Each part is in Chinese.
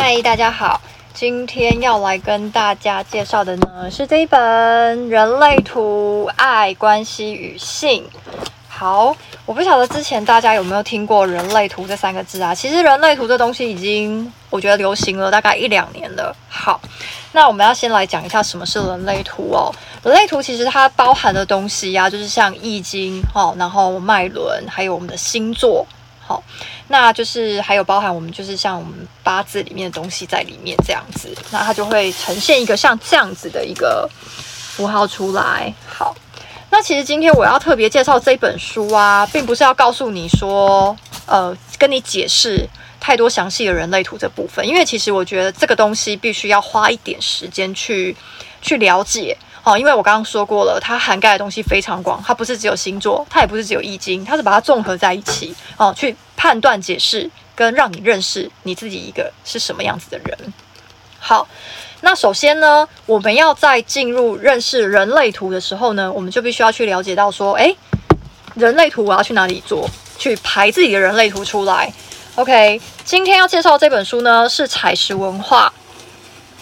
嗨，大家好，今天要来跟大家介绍的呢是这一本《人类图：爱、关系与性》。好，我不晓得之前大家有没有听过“人类图”这三个字啊？其实“人类图”这东西已经我觉得流行了大概一两年了。好，那我们要先来讲一下什么是人类图哦。人类图其实它包含的东西呀、就是像易经哦，然后脉轮，还有我们的星座。好，那就是还有包含我们就是像我们八字里面的东西在里面这样子，那它就会呈现一个像这样子的一个符号出来。好。那其实今天我要特别介绍这本书啊，并不是要告诉你说，呃，跟你解释太多详细的人类图这部分，因为其实我觉得这个东西必须要花一点时间去去了解哦。因为我刚刚说过了，它涵盖的东西非常广，它不是只有星座，它也不是只有易经，它是把它综合在一起哦，去判断、解释跟让你认识你自己一个是什么样子的人。好。那首先呢，我们要在进入认识人类图的时候呢，我们就必须要去了解到说，诶，人类图我要去哪里做？去排自己的人类图出来。OK，今天要介绍这本书呢，是采石文化。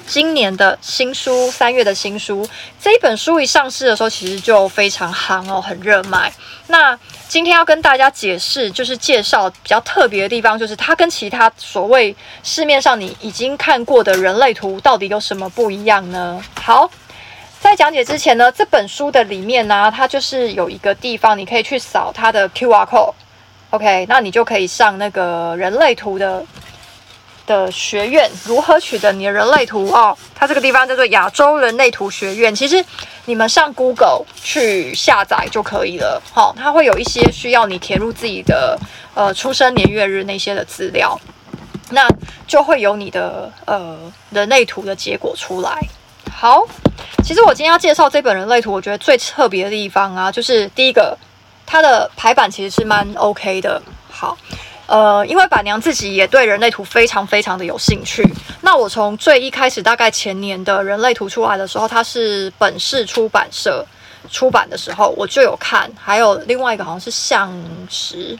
今年的新书，三月的新书，这一本书一上市的时候，其实就非常夯哦，很热卖。那今天要跟大家解释，就是介绍比较特别的地方，就是它跟其他所谓市面上你已经看过的人类图到底有什么不一样呢？好，在讲解之前呢，这本书的里面呢、它就是有一个地方，你可以去扫它的 QR code，OK，那你就可以上那个人类图的。的学院如何取得你的人类图哦？它这个地方叫做亚洲人类图学院。其实你们上 Google 去下载就可以了。好、它会有一些需要你填入自己的呃出生年月日那些的资料，那就会有你的呃人类图的结果出来。好，其实我今天要介绍这本人类图，我觉得最特别的地方啊，就是第一个，它的排版其实是蛮 OK 的。好。呃，因为板娘自己也对人类图非常非常的有兴趣。那我从最一开始，大概前年的人类图出来的时候，它是本市出版社出版的时候，我就有看。还有另外一个好像是相识，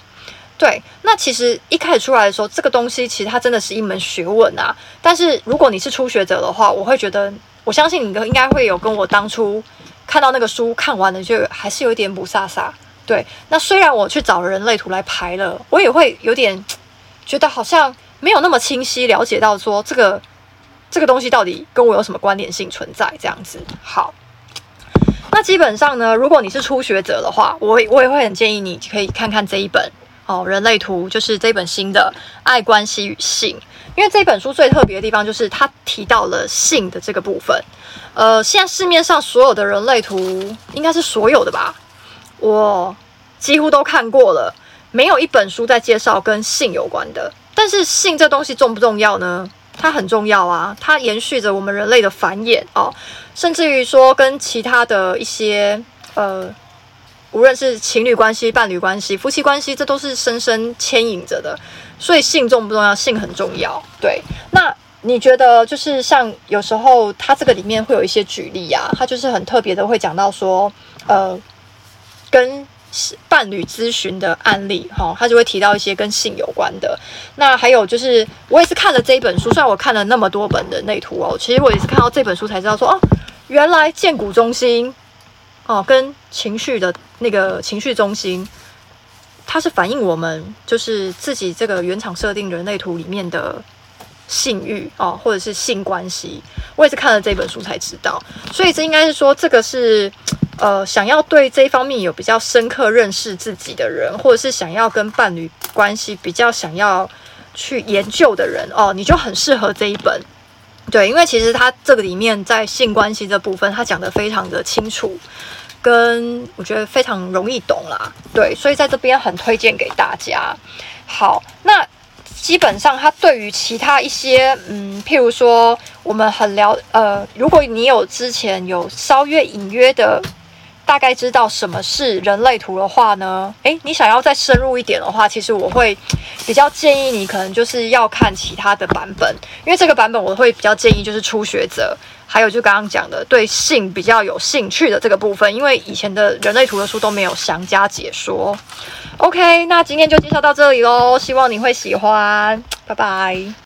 对。那其实一开始出来的时候，这个东西其实它真的是一门学问啊。但是如果你是初学者的话，我会觉得，我相信你应该会有跟我当初看到那个书看完了，就还是有一点不飒飒。对，那虽然我去找人类图来排了，我也会有点觉得好像没有那么清晰了解到说这个这个东西到底跟我有什么关联性存在这样子。好，那基本上呢，如果你是初学者的话，我我也会很建议你可以看看这一本哦，人类图就是这本新的《爱、关系与性》，因为这本书最特别的地方就是它提到了性的这个部分。呃，现在市面上所有的人类图应该是所有的吧。我几乎都看过了，没有一本书在介绍跟性有关的。但是性这东西重不重要呢？它很重要啊，它延续着我们人类的繁衍哦，甚至于说跟其他的一些呃，无论是情侣关系、伴侣关系、夫妻关系，这都是深深牵引着的。所以性重不重要？性很重要。对，那你觉得就是像有时候它这个里面会有一些举例啊，它就是很特别的会讲到说呃。跟伴侣咨询的案例，哈，他就会提到一些跟性有关的。那还有就是，我也是看了这一本书，虽然我看了那么多本的内图哦，其实我也是看到这本书才知道说，哦，原来荐骨中心，哦，跟情绪的那个情绪中心，它是反映我们就是自己这个原厂设定人类图里面的性欲哦，或者是性关系。我也是看了这本书才知道，所以这应该是说这个是。呃，想要对这一方面有比较深刻认识自己的人，或者是想要跟伴侣关系比较想要去研究的人哦，你就很适合这一本。对，因为其实它这个里面在性关系这部分，它讲得非常的清楚，跟我觉得非常容易懂啦。对，所以在这边很推荐给大家。好，那基本上它对于其他一些，嗯，譬如说我们很了，呃，如果你有之前有稍约隐约的。大概知道什么是人类图的话呢？诶，你想要再深入一点的话，其实我会比较建议你，可能就是要看其他的版本，因为这个版本我会比较建议就是初学者，还有就刚刚讲的对性比较有兴趣的这个部分，因为以前的人类图的书都没有详加解说。OK，那今天就介绍到这里喽，希望你会喜欢，拜拜。